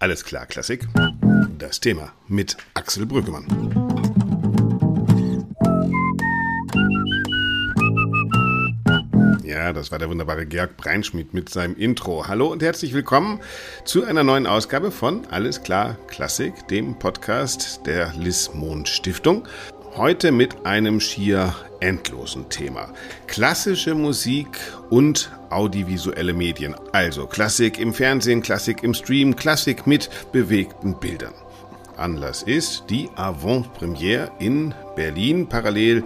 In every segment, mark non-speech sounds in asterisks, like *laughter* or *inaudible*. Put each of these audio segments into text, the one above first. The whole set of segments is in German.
Alles klar, Klassik. Das Thema mit Axel Brüggemann. Ja, das war der wunderbare Georg Breinschmidt mit seinem Intro. Hallo und herzlich willkommen zu einer neuen Ausgabe von Alles klar Klassik, dem Podcast der Liz Mond Stiftung. Heute mit einem schier endlosen Thema. Klassische Musik und audiovisuelle Medien. Also Klassik im Fernsehen, Klassik im Stream, Klassik mit bewegten Bildern. Anlass ist die Avant-Premiere in Berlin. Parallel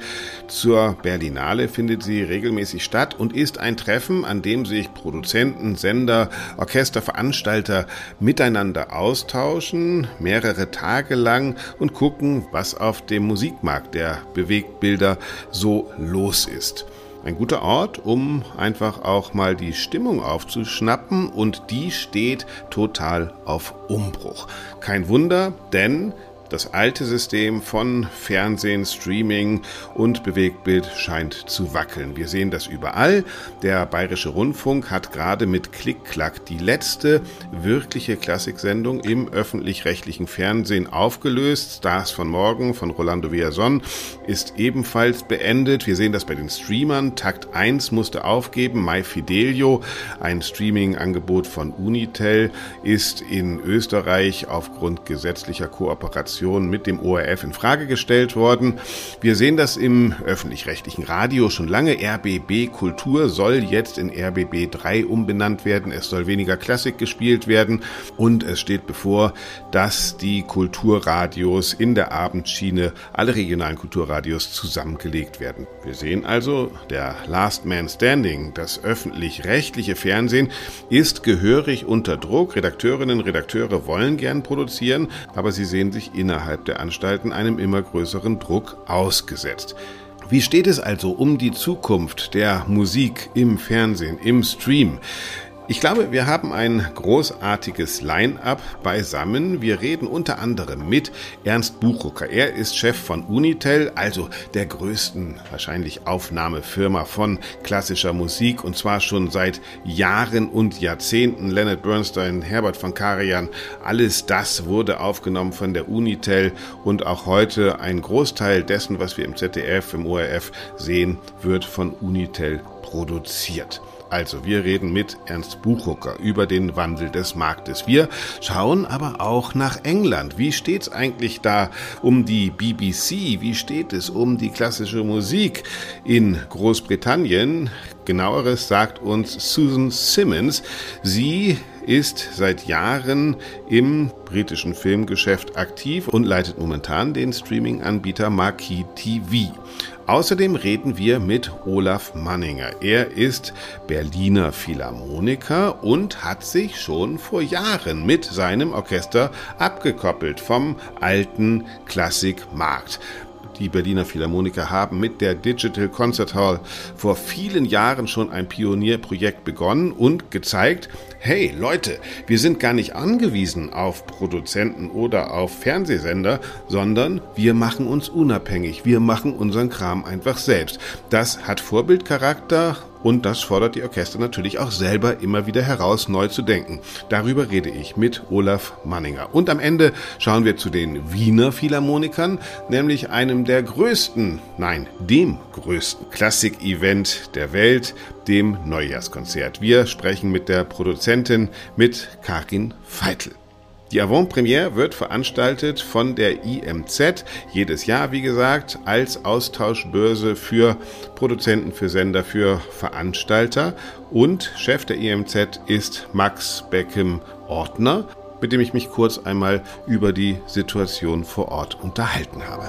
zur Berlinale findet sie regelmäßig statt und ist ein Treffen, an dem sich Produzenten, Sender, Orchester, Veranstalter miteinander austauschen, mehrere Tage lang und gucken, was auf dem Musikmarkt der Bewegtbilder so los ist. Ein guter Ort, um einfach auch mal die Stimmung aufzuschnappen und die steht total auf Umbruch. Kein Wunder, denn das alte System von Fernsehen, Streaming und Bewegtbild scheint zu wackeln. Wir sehen das überall. Der Bayerische Rundfunk hat gerade mit Klick-Klack die letzte wirkliche Klassiksendung im öffentlich-rechtlichen Fernsehen aufgelöst. Stars von Morgen von Rolando Villazon ist ebenfalls beendet. Wir sehen das bei den Streamern. Takt 1 musste aufgeben. My Fidelio, ein Streaming-Angebot von Unitel, ist in Österreich aufgrund gesetzlicher Kooperation Kooperation mit dem ORF in Frage gestellt worden. Wir sehen das im öffentlich-rechtlichen Radio schon lange. RBB Kultur soll jetzt in RBB 3 umbenannt werden. Es soll weniger Klassik gespielt werden und es steht bevor, dass die Kulturradios in der Abendschiene, alle regionalen Kulturradios zusammengelegt werden. Wir sehen also, der Last Man Standing, das öffentlich-rechtliche Fernsehen, ist gehörig unter Druck. Redakteurinnen, Redakteure wollen gern produzieren, aber sie sehen sich innerhalb der Anstalten einem immer größeren Druck ausgesetzt. Wie steht es also um die Zukunft der Musik im Fernsehen, im Stream? Ich glaube, wir haben ein großartiges Line-up beisammen. Wir reden unter anderem mit Ernst Buchrucker. Er ist Chef von Unitel, also der größten wahrscheinlich Aufnahmefirma von klassischer Musik und zwar schon seit Jahren und Jahrzehnten. Leonard Bernstein, Herbert von Karajan, alles das wurde aufgenommen von der Unitel und auch heute ein Großteil dessen, was wir im ZDF, im ORF sehen, wird von Unitel produziert. Also, wir reden mit Ernst Buchhucker über den Wandel des Marktes. Wir schauen aber auch nach England. Wie steht's eigentlich da um die BBC? Wie steht es um die klassische Musik in Großbritannien? Genaueres sagt uns Susan Simmons. Sie ist seit Jahren im britischen Filmgeschäft aktiv und leitet momentan den Streaming-Anbieter Marquee TV. Außerdem reden wir mit Olaf Manninger. Er ist Berliner Philharmoniker und hat sich schon vor Jahren mit seinem Orchester abgekoppelt vom alten Klassikmarkt. Die Berliner Philharmoniker haben mit der Digital Concert Hall vor vielen Jahren schon ein Pionierprojekt begonnen und gezeigt, hey Leute, wir sind gar nicht angewiesen auf Produzenten oder auf Fernsehsender, sondern wir machen uns unabhängig, wir machen unseren Kram einfach selbst. Das hat Vorbildcharakter und das fordert die Orchester natürlich auch selber immer wieder heraus, neu zu denken. Darüber rede ich mit Olaf Manninger. Und am Ende schauen wir zu den Wiener Philharmonikern, nämlich einem der größten, nein, dem größten Klassik-Event der Welt, dem Neujahrskonzert. Wir sprechen mit der Produzentin, mit Karin Feitel. Die Avant-Premiere wird veranstaltet von der IMZ jedes Jahr, wie gesagt, als Austauschbörse für Produzenten, für Sender, für Veranstalter. Und Chef der IMZ ist Max Beckham-Ortner, mit dem ich mich kurz einmal über die Situation vor Ort unterhalten habe.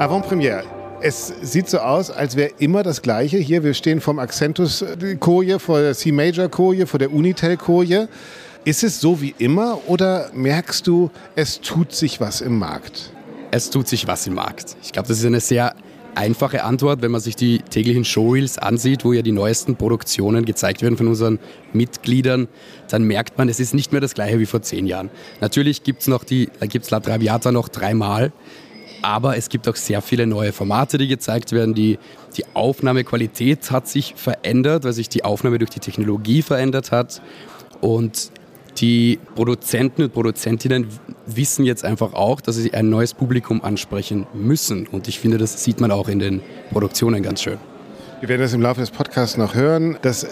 Avant-Premiere. Es sieht so aus, als wäre immer das Gleiche. Hier, wir stehen vom Accentus-Koje, vor der C-Major-Koje, vor der Unitel-Koje. Ist es so wie immer oder merkst du, es tut sich was im Markt? Es tut sich was im Markt. Ich glaube, das ist eine sehr einfache Antwort, wenn man sich die täglichen Showreels ansieht, wo ja die neuesten Produktionen gezeigt werden von unseren Mitgliedern, dann merkt man, es ist nicht mehr das gleiche wie vor zehn Jahren. Natürlich gibt es noch die, da gibt es La Traviata noch dreimal. Aber es gibt auch sehr viele neue Formate, die gezeigt werden. Die, die Aufnahmequalität hat sich verändert, weil sich die Aufnahme durch die Technologie verändert hat. Und die Produzenten und Produzentinnen wissen jetzt einfach auch, dass sie ein neues Publikum ansprechen müssen. Und ich finde, das sieht man auch in den Produktionen ganz schön. Wir werden das im Laufe des Podcasts noch hören. Das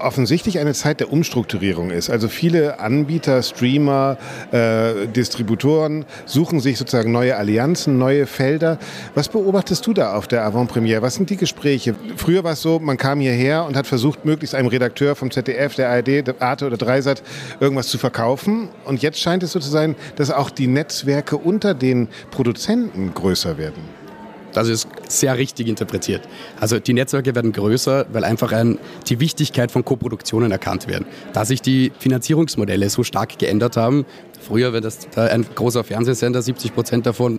offensichtlich eine Zeit der Umstrukturierung ist. Also viele Anbieter, Streamer, äh, Distributoren suchen sich sozusagen neue Allianzen, neue Felder. Was beobachtest du da auf der Avant-Premiere? Was sind die Gespräche? Früher war es so, man kam hierher und hat versucht, möglichst einem Redakteur vom ZDF, der ARD, der Arte oder Dreisat irgendwas zu verkaufen. Und jetzt scheint es so zu sein, dass auch die Netzwerke unter den Produzenten größer werden. Das ist sehr richtig interpretiert. Also die Netzwerke werden größer, weil einfach ein, die Wichtigkeit von Koproduktionen erkannt werden. Da sich die Finanzierungsmodelle so stark geändert haben, früher, wenn das da ein großer Fernsehsender 70 Prozent davon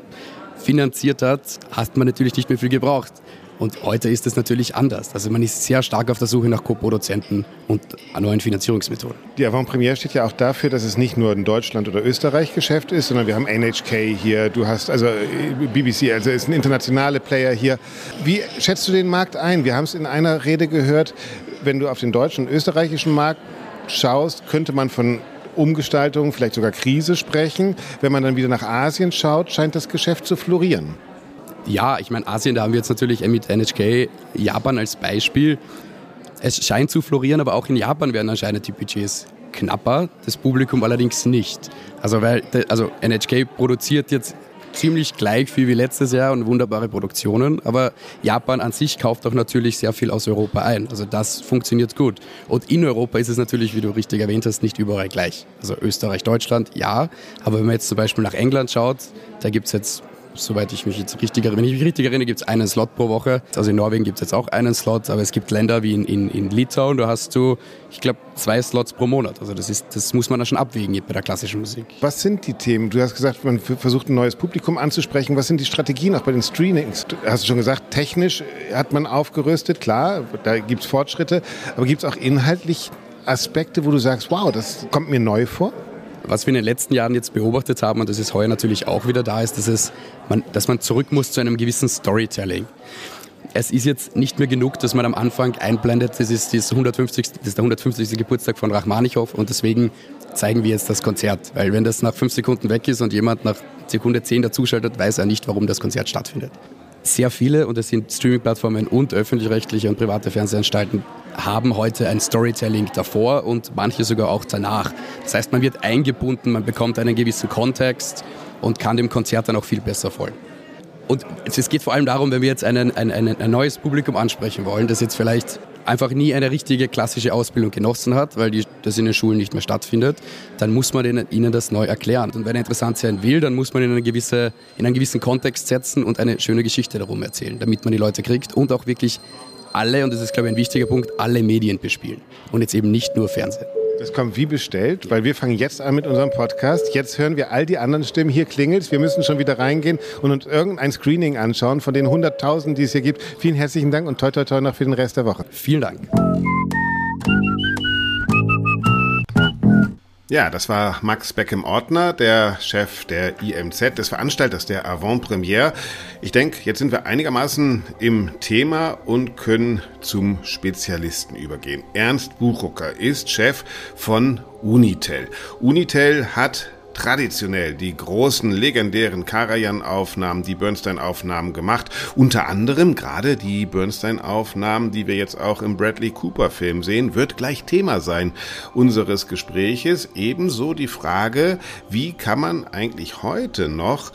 finanziert hat, hat man natürlich nicht mehr viel gebraucht. Und heute ist es natürlich anders. Also man ist sehr stark auf der Suche nach Co-Produzenten und neuen Finanzierungsmethoden. Die Avant-Premiere steht ja auch dafür, dass es nicht nur ein Deutschland- oder Österreich-Geschäft ist, sondern wir haben NHK hier, du hast also äh, BBC, also ist ein internationale Player hier. Wie schätzt du den Markt ein? Wir haben es in einer Rede gehört, wenn du auf den deutschen und österreichischen Markt schaust, könnte man von Umgestaltung, vielleicht sogar Krise sprechen. Wenn man dann wieder nach Asien schaut, scheint das Geschäft zu florieren. Ja, ich meine, Asien, da haben wir jetzt natürlich mit NHK Japan als Beispiel. Es scheint zu florieren, aber auch in Japan werden anscheinend die Budgets knapper, das Publikum allerdings nicht. Also, weil, also NHK produziert jetzt ziemlich gleich viel wie letztes Jahr und wunderbare Produktionen, aber Japan an sich kauft auch natürlich sehr viel aus Europa ein. Also das funktioniert gut. Und in Europa ist es natürlich, wie du richtig erwähnt hast, nicht überall gleich. Also Österreich, Deutschland, ja, aber wenn man jetzt zum Beispiel nach England schaut, da gibt es jetzt soweit ich mich jetzt richtig erinnere. Wenn ich mich richtig erinnere, gibt es einen Slot pro Woche. Also in Norwegen gibt es jetzt auch einen Slot, aber es gibt Länder wie in, in, in Litauen, da hast du, ich glaube, zwei Slots pro Monat. Also das, ist, das muss man dann schon abwägen bei der klassischen Musik. Was sind die Themen? Du hast gesagt, man versucht ein neues Publikum anzusprechen. Was sind die Strategien auch bei den Streamings? Hast du schon gesagt, technisch hat man aufgerüstet, klar, da gibt es Fortschritte, aber gibt es auch inhaltlich Aspekte, wo du sagst, wow, das kommt mir neu vor? Was wir in den letzten Jahren jetzt beobachtet haben, und das ist heuer natürlich auch wieder da, ist, dass, es, man, dass man zurück muss zu einem gewissen Storytelling. Es ist jetzt nicht mehr genug, dass man am Anfang einblendet, das ist, das 150, das ist der 150. Geburtstag von Rachmaninow und deswegen zeigen wir jetzt das Konzert. Weil wenn das nach fünf Sekunden weg ist und jemand nach Sekunde zehn dazuschaltet, weiß er nicht, warum das Konzert stattfindet. Sehr viele, und das sind Streaming-Plattformen und öffentlich-rechtliche und private Fernsehanstalten, haben heute ein Storytelling davor und manche sogar auch danach. Das heißt, man wird eingebunden, man bekommt einen gewissen Kontext und kann dem Konzert dann auch viel besser folgen. Und es geht vor allem darum, wenn wir jetzt einen, ein, ein, ein neues Publikum ansprechen wollen, das jetzt vielleicht einfach nie eine richtige klassische Ausbildung genossen hat, weil die, das in den Schulen nicht mehr stattfindet, dann muss man denen, ihnen das neu erklären. Und wenn er interessant sein will, dann muss man ihn in, eine gewisse, in einen gewissen Kontext setzen und eine schöne Geschichte darum erzählen, damit man die Leute kriegt und auch wirklich alle, und das ist, glaube ich, ein wichtiger Punkt, alle Medien bespielen. Und jetzt eben nicht nur Fernsehen. Das kommt wie bestellt, weil wir fangen jetzt an mit unserem Podcast. Jetzt hören wir all die anderen Stimmen. Hier klingelt Wir müssen schon wieder reingehen und uns irgendein Screening anschauen von den 100.000, die es hier gibt. Vielen herzlichen Dank und toi toi toi noch für den Rest der Woche. Vielen Dank. Ja, das war Max Beckham-Ortner, der Chef der IMZ, des Veranstalters der Avant-Premiere. Ich denke, jetzt sind wir einigermaßen im Thema und können zum Spezialisten übergehen. Ernst Buchucker ist Chef von Unitel. Unitel hat traditionell die großen legendären Karajan-Aufnahmen, die Bernstein-Aufnahmen gemacht. Unter anderem gerade die Bernstein-Aufnahmen, die wir jetzt auch im Bradley Cooper-Film sehen, wird gleich Thema sein unseres Gespräches. Ebenso die Frage, wie kann man eigentlich heute noch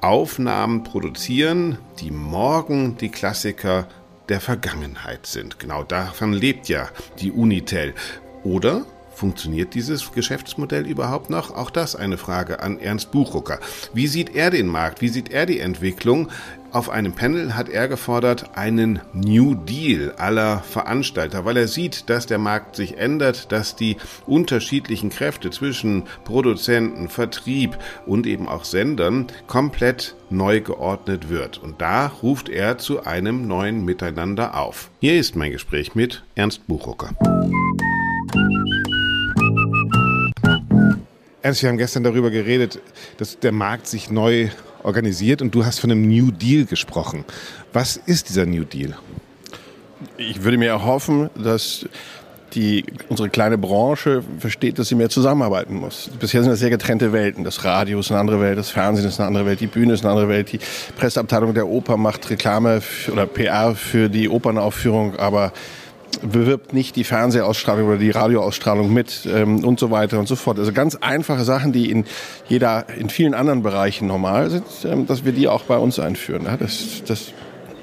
Aufnahmen produzieren, die morgen die Klassiker der Vergangenheit sind. Genau davon lebt ja die Unitel. Oder Funktioniert dieses Geschäftsmodell überhaupt noch? Auch das eine Frage an Ernst Buchrucker. Wie sieht er den Markt? Wie sieht er die Entwicklung? Auf einem Panel hat er gefordert einen New Deal aller Veranstalter, weil er sieht, dass der Markt sich ändert, dass die unterschiedlichen Kräfte zwischen Produzenten, Vertrieb und eben auch Sendern komplett neu geordnet wird. Und da ruft er zu einem neuen Miteinander auf. Hier ist mein Gespräch mit Ernst Buchrucker. Ernst, wir haben gestern darüber geredet, dass der Markt sich neu organisiert und du hast von einem New Deal gesprochen. Was ist dieser New Deal? Ich würde mir erhoffen, dass die, unsere kleine Branche versteht, dass sie mehr zusammenarbeiten muss. Bisher sind das sehr getrennte Welten. Das Radio ist eine andere Welt, das Fernsehen ist eine andere Welt, die Bühne ist eine andere Welt, die Presseabteilung der Oper macht Reklame oder PR für die Opernaufführung, aber bewirbt nicht die Fernsehausstrahlung oder die Radioausstrahlung mit ähm, und so weiter und so fort. Also ganz einfache Sachen, die in jeder, in vielen anderen Bereichen normal sind, ähm, dass wir die auch bei uns einführen. Ja, das, das,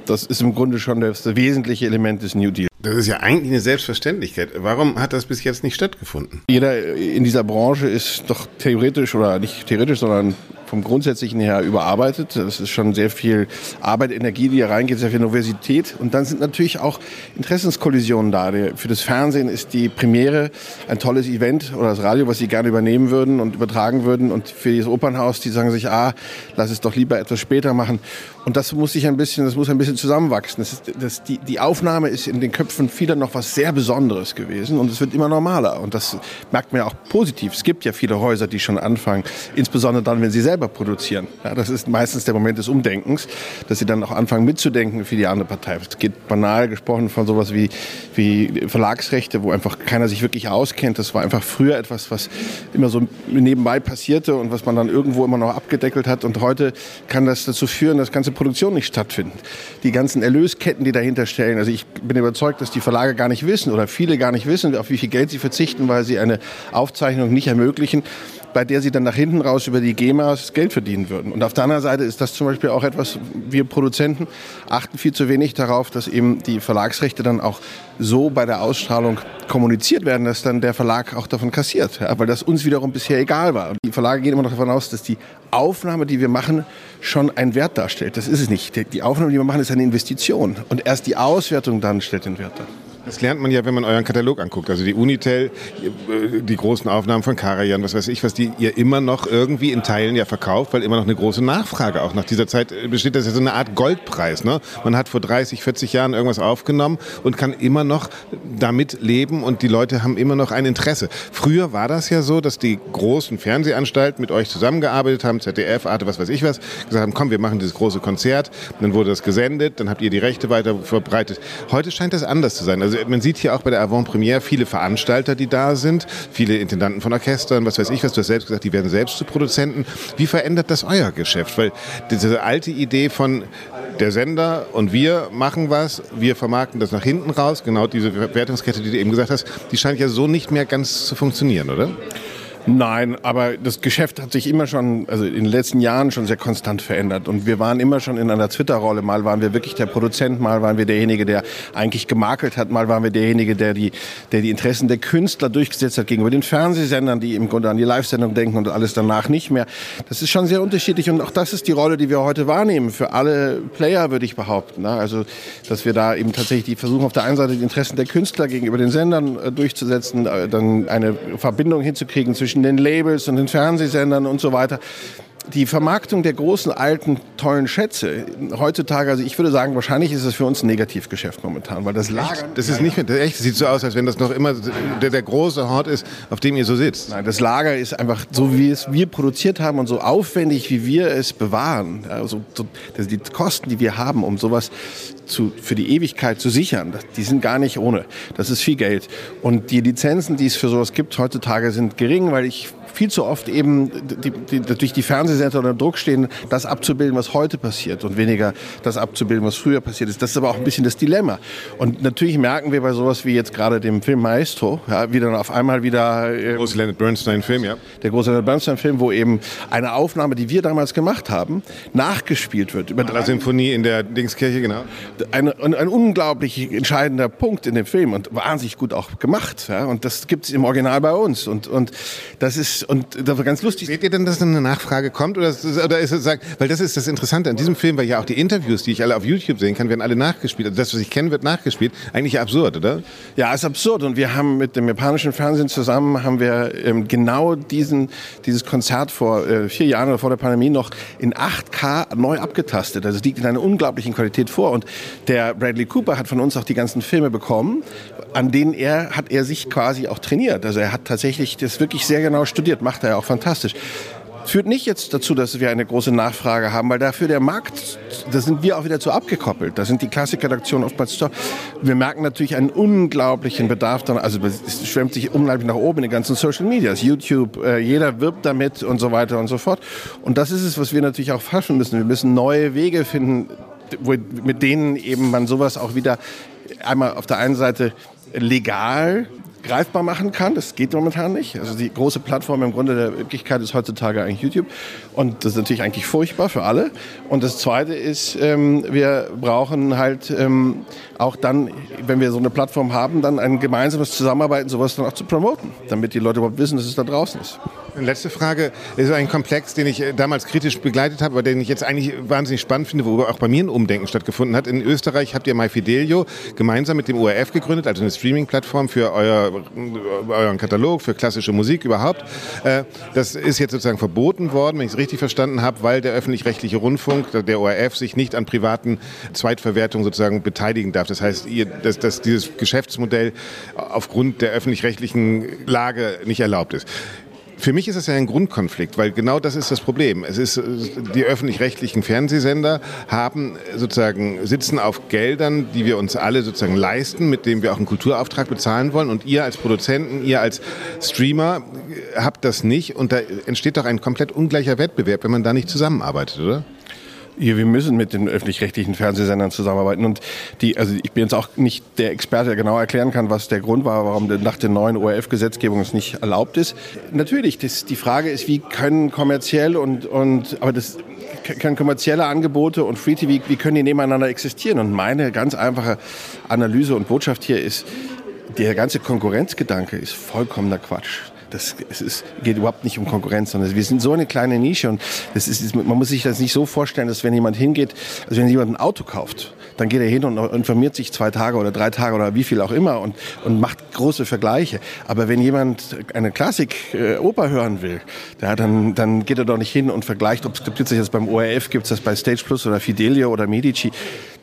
das ist im Grunde schon das, das wesentliche Element des New Deal. Das ist ja eigentlich eine Selbstverständlichkeit. Warum hat das bis jetzt nicht stattgefunden? Jeder in dieser Branche ist doch theoretisch oder nicht theoretisch, sondern vom Grundsätzlichen her überarbeitet. Das ist schon sehr viel Arbeit, Energie, die hier reingeht, sehr viel Universität. Und dann sind natürlich auch Interessenskollisionen da. Für das Fernsehen ist die Premiere ein tolles Event oder das Radio, was sie gerne übernehmen würden und übertragen würden. Und für das Opernhaus, die sagen sich, ah, lass es doch lieber etwas später machen. Und das muss sich ein bisschen, das muss ein bisschen zusammenwachsen. Das ist, das, die, die Aufnahme ist in den Köpfen vieler noch was sehr Besonderes gewesen und es wird immer normaler. Und das merkt man ja auch positiv. Es gibt ja viele Häuser, die schon anfangen, insbesondere dann, wenn sie selber produzieren. Ja, das ist meistens der Moment des Umdenkens, dass sie dann auch anfangen mitzudenken für die andere Partei. Es geht banal gesprochen von sowas wie, wie Verlagsrechte, wo einfach keiner sich wirklich auskennt. Das war einfach früher etwas, was immer so nebenbei passierte und was man dann irgendwo immer noch abgedeckelt hat. Und heute kann das dazu führen, dass ganze Produktion nicht stattfindet. Die ganzen Erlösketten, die dahinter stellen. Also ich bin überzeugt, dass die Verlage gar nicht wissen oder viele gar nicht wissen, auf wie viel Geld sie verzichten, weil sie eine Aufzeichnung nicht ermöglichen bei der sie dann nach hinten raus über die GEMAs Geld verdienen würden. Und auf der anderen Seite ist das zum Beispiel auch etwas, wir Produzenten achten viel zu wenig darauf, dass eben die Verlagsrechte dann auch so bei der Ausstrahlung kommuniziert werden, dass dann der Verlag auch davon kassiert. Ja, weil das uns wiederum bisher egal war. Die Verlage gehen immer noch davon aus, dass die Aufnahme, die wir machen, schon einen Wert darstellt. Das ist es nicht. Die Aufnahme, die wir machen, ist eine Investition. Und erst die Auswertung dann stellt den Wert dar. Das lernt man ja, wenn man euren Katalog anguckt. Also die Unitel, die großen Aufnahmen von Karajan, was weiß ich, was die ihr immer noch irgendwie in Teilen ja verkauft, weil immer noch eine große Nachfrage auch nach dieser Zeit besteht. Das ja so eine Art Goldpreis. Ne? Man hat vor 30, 40 Jahren irgendwas aufgenommen und kann immer noch damit leben und die Leute haben immer noch ein Interesse. Früher war das ja so, dass die großen Fernsehanstalten mit euch zusammengearbeitet haben, ZDF, Arte, was weiß ich was, gesagt haben, komm, wir machen dieses große Konzert. Dann wurde das gesendet, dann habt ihr die Rechte weiter verbreitet. Heute scheint das anders zu sein. Also also man sieht hier auch bei der Avant-Premiere viele Veranstalter, die da sind, viele Intendanten von Orchestern, was weiß ich, was du hast selbst gesagt, die werden selbst zu Produzenten. Wie verändert das euer Geschäft? Weil diese alte Idee von der Sender und wir machen was, wir vermarkten das nach hinten raus, genau diese Wertungskette, die du eben gesagt hast, die scheint ja so nicht mehr ganz zu funktionieren, oder? Nein, aber das Geschäft hat sich immer schon, also in den letzten Jahren schon sehr konstant verändert. Und wir waren immer schon in einer Twitter-Rolle. Mal waren wir wirklich der Produzent, mal waren wir derjenige, der eigentlich gemakelt hat, mal waren wir derjenige, der die, der die Interessen der Künstler durchgesetzt hat gegenüber den Fernsehsendern, die im Grunde an die Live-Sendung denken und alles danach nicht mehr. Das ist schon sehr unterschiedlich und auch das ist die Rolle, die wir heute wahrnehmen für alle Player, würde ich behaupten. Ne? Also, dass wir da eben tatsächlich versuchen, auf der einen Seite die Interessen der Künstler gegenüber den Sendern äh, durchzusetzen, äh, dann eine Verbindung hinzukriegen zwischen zwischen den Labels und den Fernsehsendern und so weiter die Vermarktung der großen, alten, tollen Schätze heutzutage, also ich würde sagen, wahrscheinlich ist es für uns ein Negativgeschäft momentan, weil das Lager. Das ist nicht mehr, echt, sieht so aus, als wenn das noch immer der, der große Hort ist, auf dem ihr so sitzt. Nein, das Lager ist einfach so, wie es wir produziert haben und so aufwendig, wie wir es bewahren. Also, so, die Kosten, die wir haben, um sowas zu, für die Ewigkeit zu sichern, die sind gar nicht ohne. Das ist viel Geld. Und die Lizenzen, die es für sowas gibt heutzutage, sind gering, weil ich viel zu oft eben die, die, durch die Fernsehsender unter Druck stehen, das abzubilden, was heute passiert und weniger das abzubilden, was früher passiert ist. Das ist aber auch ein bisschen das Dilemma. Und natürlich merken wir bei sowas wie jetzt gerade dem Film Maestro, ja, wie dann auf einmal wieder... Äh, der große Leonard Bernstein-Film, ja. Der große Leonard Bernstein-Film, wo eben eine Aufnahme, die wir damals gemacht haben, nachgespielt wird. Über La Symphonie in der Dingskirche, genau. Ein, ein, ein, unglaublich entscheidender Punkt in dem Film und wahnsinnig gut auch gemacht. Ja. Und das gibt es im Original bei uns. Und, und das ist und das war ganz lustig. Seht ihr denn, dass eine Nachfrage kommt? Oder, oder ist es, weil das ist das Interessante an diesem Film, weil ja auch die Interviews, die ich alle auf YouTube sehen kann, werden alle nachgespielt. Also das, was ich kenne, wird nachgespielt. Eigentlich absurd, oder? Ja, ist absurd. Und wir haben mit dem japanischen Fernsehen zusammen, haben wir ähm, genau diesen, dieses Konzert vor äh, vier Jahren oder vor der Pandemie noch in 8K neu abgetastet. Also es liegt in einer unglaublichen Qualität vor. Und der Bradley Cooper hat von uns auch die ganzen Filme bekommen, an denen er, hat er sich quasi auch trainiert. Also er hat tatsächlich das wirklich sehr genau studiert macht er ja auch fantastisch. führt nicht jetzt dazu, dass wir eine große Nachfrage haben, weil dafür der Markt, da sind wir auch wieder zu abgekoppelt. Da sind die Klassikredaktionen oftmals zu. Wir merken natürlich einen unglaublichen Bedarf dann, also es schwemmt sich unglaublich nach oben in den ganzen Social Medias, YouTube, äh, jeder wirbt damit und so weiter und so fort. Und das ist es, was wir natürlich auch fassen müssen. Wir müssen neue Wege finden, mit denen eben man sowas auch wieder einmal auf der einen Seite legal greifbar machen kann. Das geht momentan nicht. Also die große Plattform im Grunde der Wirklichkeit ist heutzutage eigentlich YouTube. Und das ist natürlich eigentlich furchtbar für alle. Und das Zweite ist, ähm, wir brauchen halt ähm, auch dann, wenn wir so eine Plattform haben, dann ein gemeinsames Zusammenarbeiten, sowas dann auch zu promoten, damit die Leute überhaupt wissen, dass es da draußen ist. Letzte Frage ist ein Komplex, den ich äh, damals kritisch begleitet habe, aber den ich jetzt eigentlich wahnsinnig spannend finde, wo auch bei mir ein Umdenken stattgefunden hat. In Österreich habt ihr MyFidelio gemeinsam mit dem ORF gegründet, also eine Streaming-Plattform für euer, äh, euren Katalog, für klassische Musik überhaupt. Äh, das ist jetzt sozusagen verboten worden, wenn ich es richtig verstanden habe, weil der öffentlich-rechtliche Rundfunk, der ORF, sich nicht an privaten Zweitverwertungen sozusagen beteiligen darf. Das heißt, ihr, dass, dass dieses Geschäftsmodell aufgrund der öffentlich-rechtlichen Lage nicht erlaubt ist. Für mich ist es ja ein Grundkonflikt, weil genau das ist das Problem. Es ist, die öffentlich-rechtlichen Fernsehsender haben sozusagen, sitzen auf Geldern, die wir uns alle sozusagen leisten, mit denen wir auch einen Kulturauftrag bezahlen wollen. Und ihr als Produzenten, ihr als Streamer habt das nicht. Und da entsteht doch ein komplett ungleicher Wettbewerb, wenn man da nicht zusammenarbeitet, oder? Ja, wir müssen mit den öffentlich-rechtlichen Fernsehsendern zusammenarbeiten. Und die, also ich bin jetzt auch nicht der Experte, der genau erklären kann, was der Grund war, warum nach der neuen ORF-Gesetzgebung es nicht erlaubt ist. Natürlich, das, die Frage ist, wie können kommerziell und, und aber das können kommerzielle Angebote und Free TV, wie können die nebeneinander existieren? Und meine ganz einfache Analyse und Botschaft hier ist, der ganze Konkurrenzgedanke ist vollkommener Quatsch das, es ist, geht überhaupt nicht um Konkurrenz, sondern wir sind so eine kleine Nische und das ist, man muss sich das nicht so vorstellen, dass wenn jemand hingeht, also wenn jemand ein Auto kauft, dann geht er hin und informiert sich zwei Tage oder drei Tage oder wie viel auch immer und, und macht große Vergleiche. Aber wenn jemand eine Klassik-Oper äh, hören will, ja, dann, dann geht er doch nicht hin und vergleicht, ob es gibt es das beim ORF, gibt es das bei Stage Plus oder Fidelio oder Medici.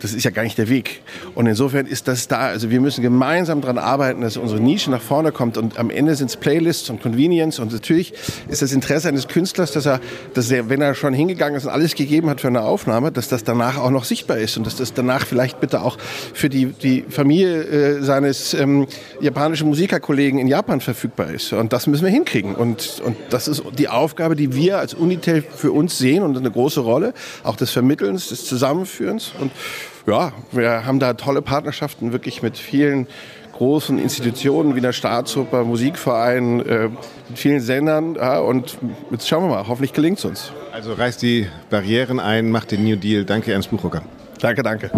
Das ist ja gar nicht der Weg. Und insofern ist das da. Also wir müssen gemeinsam daran arbeiten, dass unsere Nische nach vorne kommt. Und am Ende sind es Playlists und Convenience. Und natürlich ist das Interesse eines Künstlers, dass er, dass er, wenn er schon hingegangen ist und alles gegeben hat für eine Aufnahme, dass das danach auch noch sichtbar ist und dass das danach vielleicht bitte auch für die, die Familie äh, seines ähm, japanischen Musikerkollegen in Japan verfügbar ist. Und das müssen wir hinkriegen. Und, und das ist die Aufgabe, die wir als Unitel für uns sehen und eine große Rolle, auch des Vermittelns, des Zusammenführens. Und ja, wir haben da tolle Partnerschaften wirklich mit vielen großen Institutionen wie der Staatsoper, Musikverein, äh, mit vielen Sendern. Ja, und jetzt schauen wir mal, hoffentlich gelingt es uns. Also reißt die Barrieren ein, macht den New Deal. Danke, Ernst Buchrucker. Danke, danke.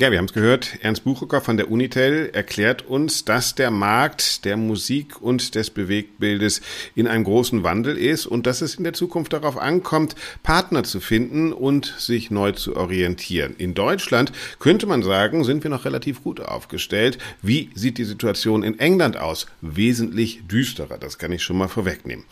Ja, wir haben es gehört. Ernst Buchucker von der Unitel erklärt uns, dass der Markt der Musik und des Bewegtbildes in einem großen Wandel ist und dass es in der Zukunft darauf ankommt, Partner zu finden und sich neu zu orientieren. In Deutschland könnte man sagen, sind wir noch relativ gut aufgestellt. Wie sieht die Situation in England aus? Wesentlich düsterer, das kann ich schon mal vorwegnehmen.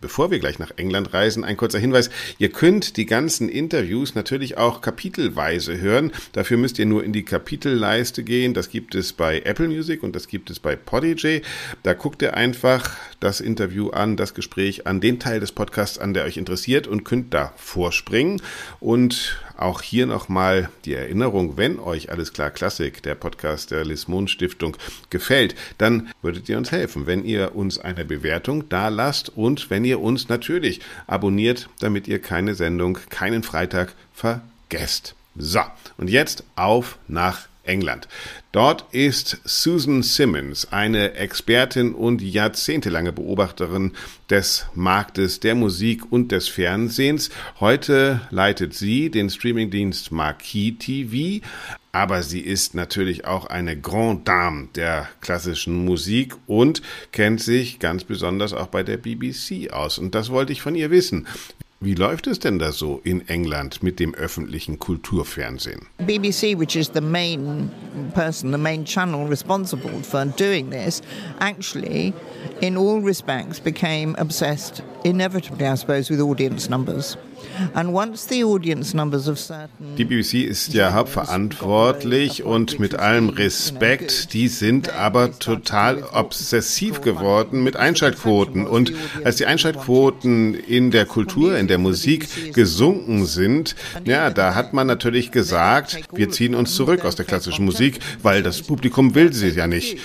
Bevor wir gleich nach England reisen, ein kurzer Hinweis. Ihr könnt die ganzen Interviews natürlich auch kapitelweise hören. Dafür müsst ihr nur in die Kapitelleiste gehen. Das gibt es bei Apple Music und das gibt es bei Podigy. Da guckt ihr einfach das Interview an, das Gespräch an, den Teil des Podcasts an, der euch interessiert und könnt da vorspringen. Und auch hier nochmal die Erinnerung, wenn euch alles klar Klassik, der Podcast der Lismon Stiftung, gefällt, dann würdet ihr uns helfen, wenn ihr uns eine Bewertung da lasst und wenn ihr uns natürlich abonniert, damit ihr keine Sendung, keinen Freitag vergesst. So, und jetzt auf nach England. Dort ist Susan Simmons, eine Expertin und jahrzehntelange Beobachterin des Marktes der Musik und des Fernsehens. Heute leitet sie den Streamingdienst Marquis TV, aber sie ist natürlich auch eine Grande Dame der klassischen Musik und kennt sich ganz besonders auch bei der BBC aus. Und das wollte ich von ihr wissen. Wie läuft es denn da so in England mit dem öffentlichen Kulturfernsehen? BBC, which is the main person, the main channel responsible for doing this, actually, in all respects, became obsessed, inevitably, I suppose, with audience numbers. Die BBC ist ja hauptverantwortlich und mit allem Respekt, die sind aber total obsessiv geworden mit Einschaltquoten. Und als die Einschaltquoten in der Kultur, in der Musik gesunken sind, ja, da hat man natürlich gesagt, wir ziehen uns zurück aus der klassischen Musik, weil das Publikum will sie ja nicht.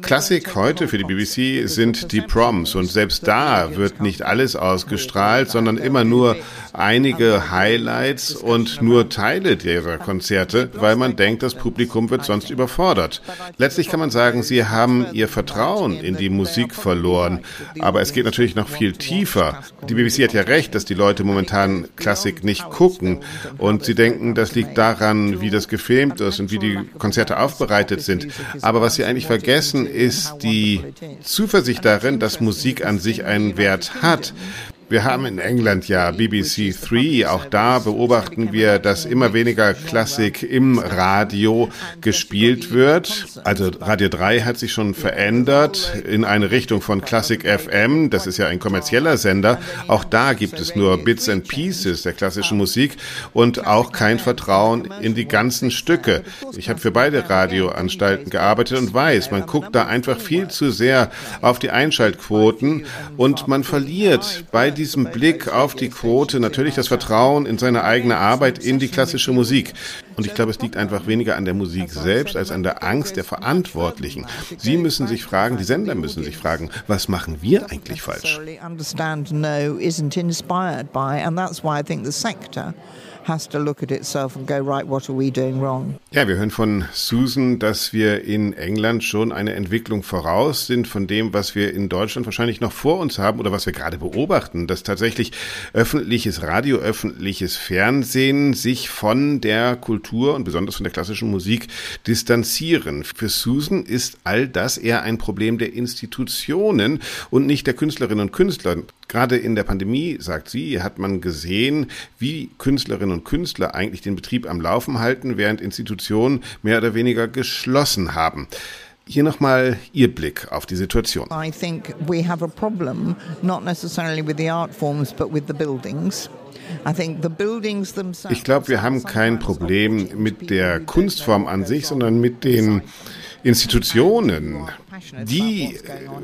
Klassik heute für die BBC sind die Proms. Und selbst da wird nicht alles ausgestrahlt, sondern immer nur einige Highlights und nur Teile dieser Konzerte, weil man denkt, das Publikum wird sonst überfordert. Letztlich kann man sagen, sie haben ihr Vertrauen in die Musik verloren. Aber es geht natürlich noch viel tiefer. Die BBC hat ja recht, dass die Leute momentan Klassik nicht gucken und sie denken, das liegt daran, wie das gefilmt ist und wie die Konzerte aufbereitet sind. Aber was sie eigentlich vergessen, ist die Zuversicht darin, dass Musik an sich einen Wert hat. Wir haben in England ja BBC 3. Auch da beobachten wir, dass immer weniger Klassik im Radio gespielt wird. Also Radio 3 hat sich schon verändert in eine Richtung von Classic FM. Das ist ja ein kommerzieller Sender. Auch da gibt es nur Bits and Pieces der klassischen Musik und auch kein Vertrauen in die ganzen Stücke. Ich habe für beide Radioanstalten gearbeitet und weiß, man guckt da einfach viel zu sehr auf die Einschaltquoten und man verliert bei diesem Blick auf die Quote natürlich das Vertrauen in seine eigene Arbeit in die klassische Musik. Und ich glaube, es liegt einfach weniger an der Musik selbst als an der Angst der Verantwortlichen. Sie müssen sich fragen, die Sender müssen sich fragen, was machen wir eigentlich falsch? Has to look at itself and go, right, what are we doing wrong? Ja, wir hören von Susan, dass wir in England schon eine Entwicklung voraus sind von dem, was wir in Deutschland wahrscheinlich noch vor uns haben oder was wir gerade beobachten, dass tatsächlich öffentliches Radio, öffentliches Fernsehen sich von der Kultur und besonders von der klassischen Musik distanzieren. Für Susan ist all das eher ein Problem der Institutionen und nicht der Künstlerinnen und Künstler. Gerade in der Pandemie, sagt sie, hat man gesehen, wie Künstlerinnen und Künstler eigentlich den Betrieb am Laufen halten, während Institutionen mehr oder weniger geschlossen haben. Hier nochmal Ihr Blick auf die Situation. I think we have a problem, not necessarily with the art forms, but with the buildings. Ich glaube, wir haben kein Problem mit der Kunstform an sich, sondern mit den Institutionen, die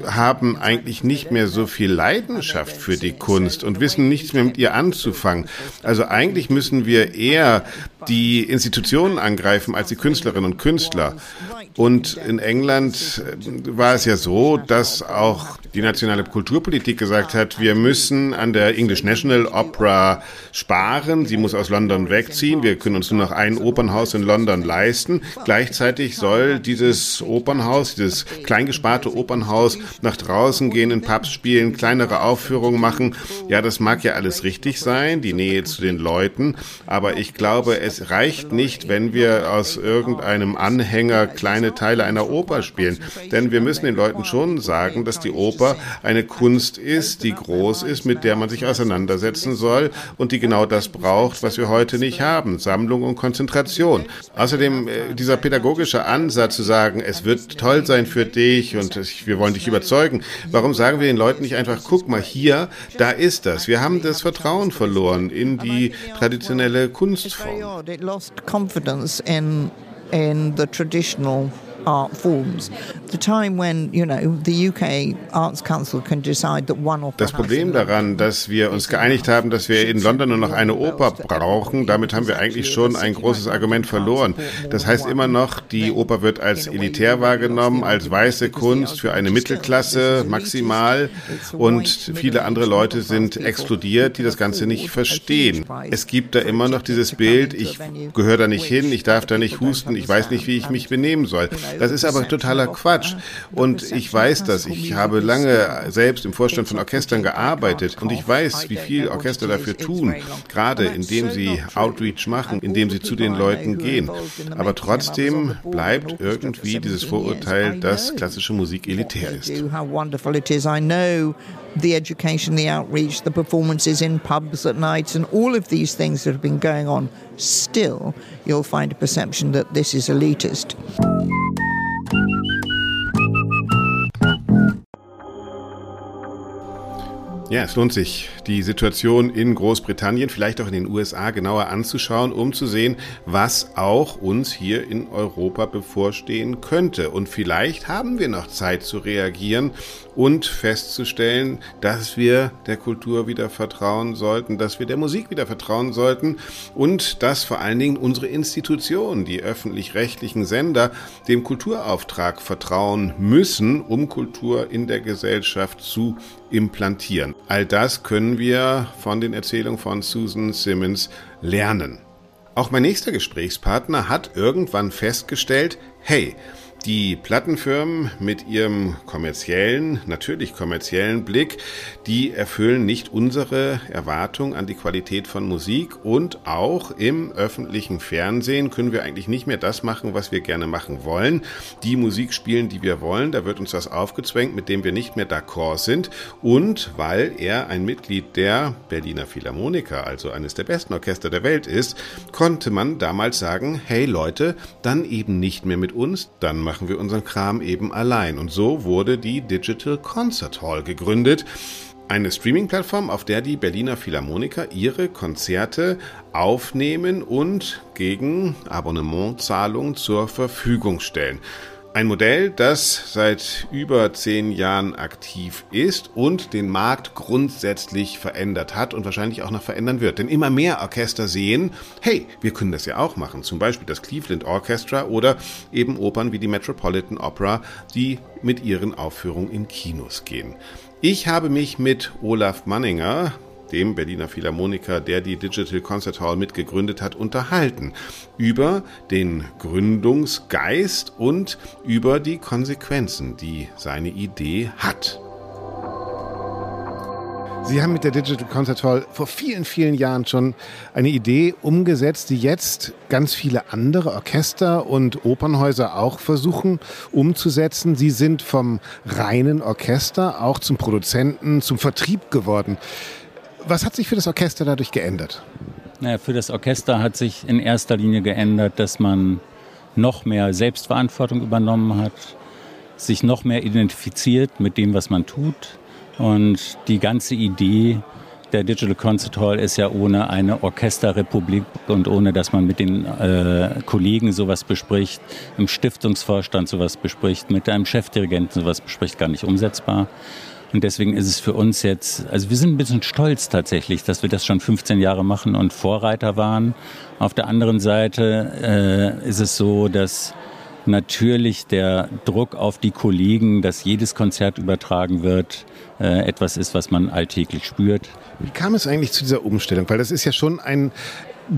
haben eigentlich nicht mehr so viel Leidenschaft für die Kunst und wissen nichts mehr mit ihr anzufangen. Also eigentlich müssen wir eher die Institutionen angreifen als die Künstlerinnen und Künstler. Und in England äh, war es ja so, dass auch die nationale Kulturpolitik gesagt hat, wir müssen an der English National Opera sparen. Sie muss aus London wegziehen. Wir können uns nur noch ein Opernhaus in London leisten. Gleichzeitig soll dieses Opernhaus, dieses kleingesparte Opernhaus nach draußen gehen, in Pubs spielen, kleinere Aufführungen machen. Ja, das mag ja alles richtig sein, die Nähe zu den Leuten. Aber ich glaube, es reicht nicht, wenn wir aus irgendeinem Anhänger kleine Teile einer Oper spielen. Denn wir müssen den Leuten schon sagen, dass die Oper eine Kunst ist, die groß ist, mit der man sich auseinandersetzen soll und die genau das braucht, was wir heute nicht haben, Sammlung und Konzentration. Außerdem äh, dieser pädagogische Ansatz zu sagen, es wird toll sein für dich und wir wollen dich überzeugen. Warum sagen wir den Leuten nicht einfach, guck mal hier, da ist das. Wir haben das Vertrauen verloren in die traditionelle Kunstform. Art forms. The time when, you know, the UK Arts Council can decide that one opera Das Problem daran, dass wir uns geeinigt haben, dass wir in London nur noch eine Oper brauchen, damit haben wir eigentlich schon ein großes Argument verloren. Das heißt immer noch, die Oper wird als elitär wahrgenommen, als weiße Kunst für eine Mittelklasse maximal und viele andere Leute sind exkludiert, die das Ganze nicht verstehen. Es gibt da immer noch dieses Bild, ich gehöre da nicht hin, ich darf da nicht husten, ich weiß nicht, wie ich mich benehmen soll. Das ist aber totaler Quatsch. Und ich weiß das. Ich habe lange selbst im Vorstand von Orchestern gearbeitet und ich weiß, wie viel Orchester dafür tun, gerade indem sie Outreach machen, indem sie zu den Leuten gehen. Aber trotzdem bleibt irgendwie dieses Vorurteil, dass klassische Musik elitär ist. the education, the outreach, the performances in pubs at night, and all of these things that have been going on, still you'll find a perception that this is elitist. Ja, es lohnt sich, die Situation in Großbritannien, vielleicht auch in den USA genauer anzuschauen, um zu sehen, was auch uns hier in Europa bevorstehen könnte. Und vielleicht haben wir noch Zeit zu reagieren und festzustellen, dass wir der Kultur wieder vertrauen sollten, dass wir der Musik wieder vertrauen sollten und dass vor allen Dingen unsere Institutionen, die öffentlich-rechtlichen Sender, dem Kulturauftrag vertrauen müssen, um Kultur in der Gesellschaft zu implantieren. All das können wir von den Erzählungen von Susan Simmons lernen. Auch mein nächster Gesprächspartner hat irgendwann festgestellt, hey, die Plattenfirmen mit ihrem kommerziellen, natürlich kommerziellen Blick, die erfüllen nicht unsere Erwartung an die Qualität von Musik und auch im öffentlichen Fernsehen können wir eigentlich nicht mehr das machen, was wir gerne machen wollen. Die Musik spielen, die wir wollen, da wird uns was aufgezwängt, mit dem wir nicht mehr d'accord sind und weil er ein Mitglied der Berliner Philharmoniker, also eines der besten Orchester der Welt ist, konnte man damals sagen, hey Leute, dann eben nicht mehr mit uns, dann machen wir unseren Kram eben allein. Und so wurde die Digital Concert Hall gegründet. Eine Streaming-Plattform, auf der die Berliner Philharmoniker ihre Konzerte aufnehmen und gegen Abonnementzahlung zur Verfügung stellen. Ein Modell, das seit über zehn Jahren aktiv ist und den Markt grundsätzlich verändert hat und wahrscheinlich auch noch verändern wird. Denn immer mehr Orchester sehen, hey, wir können das ja auch machen. Zum Beispiel das Cleveland Orchestra oder eben Opern wie die Metropolitan Opera, die mit ihren Aufführungen in Kinos gehen. Ich habe mich mit Olaf Manninger, dem Berliner Philharmoniker, der die Digital Concert Hall mitgegründet hat, unterhalten. Über den Gründungsgeist und über die Konsequenzen, die seine Idee hat. Sie haben mit der Digital Concert Hall vor vielen, vielen Jahren schon eine Idee umgesetzt, die jetzt ganz viele andere Orchester und Opernhäuser auch versuchen umzusetzen. Sie sind vom reinen Orchester auch zum Produzenten, zum Vertrieb geworden. Was hat sich für das Orchester dadurch geändert? Naja, für das Orchester hat sich in erster Linie geändert, dass man noch mehr Selbstverantwortung übernommen hat, sich noch mehr identifiziert mit dem, was man tut. Und die ganze Idee der Digital Concert Hall ist ja ohne eine Orchesterrepublik und ohne, dass man mit den äh, Kollegen sowas bespricht, im Stiftungsvorstand sowas bespricht, mit einem Chefdirigenten sowas bespricht, gar nicht umsetzbar. Und deswegen ist es für uns jetzt, also wir sind ein bisschen stolz tatsächlich, dass wir das schon 15 Jahre machen und Vorreiter waren. Auf der anderen Seite äh, ist es so, dass natürlich der Druck auf die Kollegen, dass jedes Konzert übertragen wird, äh, etwas ist, was man alltäglich spürt. Wie kam es eigentlich zu dieser Umstellung? Weil das ist ja schon ein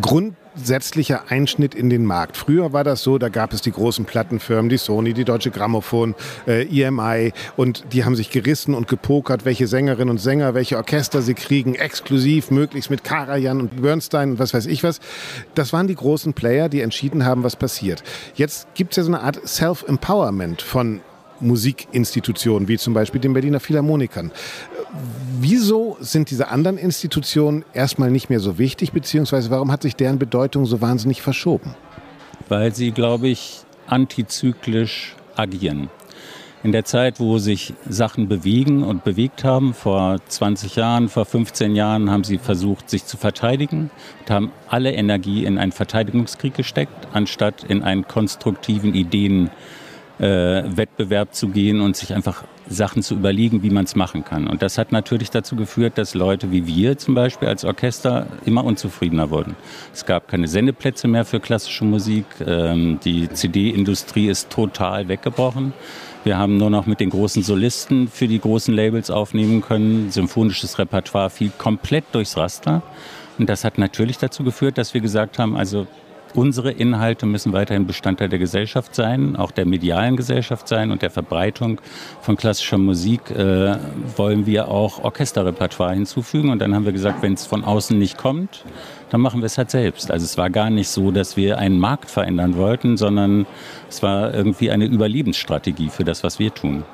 grundsätzlicher Einschnitt in den Markt. Früher war das so, da gab es die großen Plattenfirmen, die Sony, die Deutsche Grammophon, äh, EMI und die haben sich gerissen und gepokert, welche Sängerinnen und Sänger, welche Orchester sie kriegen, exklusiv, möglichst mit Karajan und Bernstein und was weiß ich was. Das waren die großen Player, die entschieden haben, was passiert. Jetzt gibt es ja so eine Art Self-Empowerment von Musikinstitutionen, wie zum Beispiel den Berliner Philharmonikern. Wieso sind diese anderen Institutionen erstmal nicht mehr so wichtig, beziehungsweise warum hat sich deren Bedeutung so wahnsinnig verschoben? Weil sie, glaube ich, antizyklisch agieren. In der Zeit, wo sich Sachen bewegen und bewegt haben, vor 20 Jahren, vor 15 Jahren, haben sie versucht, sich zu verteidigen und haben alle Energie in einen Verteidigungskrieg gesteckt, anstatt in einen konstruktiven Ideen äh, Wettbewerb zu gehen und sich einfach Sachen zu überlegen, wie man es machen kann. Und das hat natürlich dazu geführt, dass Leute wie wir zum Beispiel als Orchester immer unzufriedener wurden. Es gab keine Sendeplätze mehr für klassische Musik. Ähm, die CD-Industrie ist total weggebrochen. Wir haben nur noch mit den großen Solisten für die großen Labels aufnehmen können. Symphonisches Repertoire fiel komplett durchs Raster. Und das hat natürlich dazu geführt, dass wir gesagt haben, also Unsere Inhalte müssen weiterhin Bestandteil der Gesellschaft sein, auch der medialen Gesellschaft sein und der Verbreitung von klassischer Musik äh, wollen wir auch Orchesterrepertoire hinzufügen. Und dann haben wir gesagt, wenn es von außen nicht kommt, dann machen wir es halt selbst. Also es war gar nicht so, dass wir einen Markt verändern wollten, sondern es war irgendwie eine Überlebensstrategie für das, was wir tun.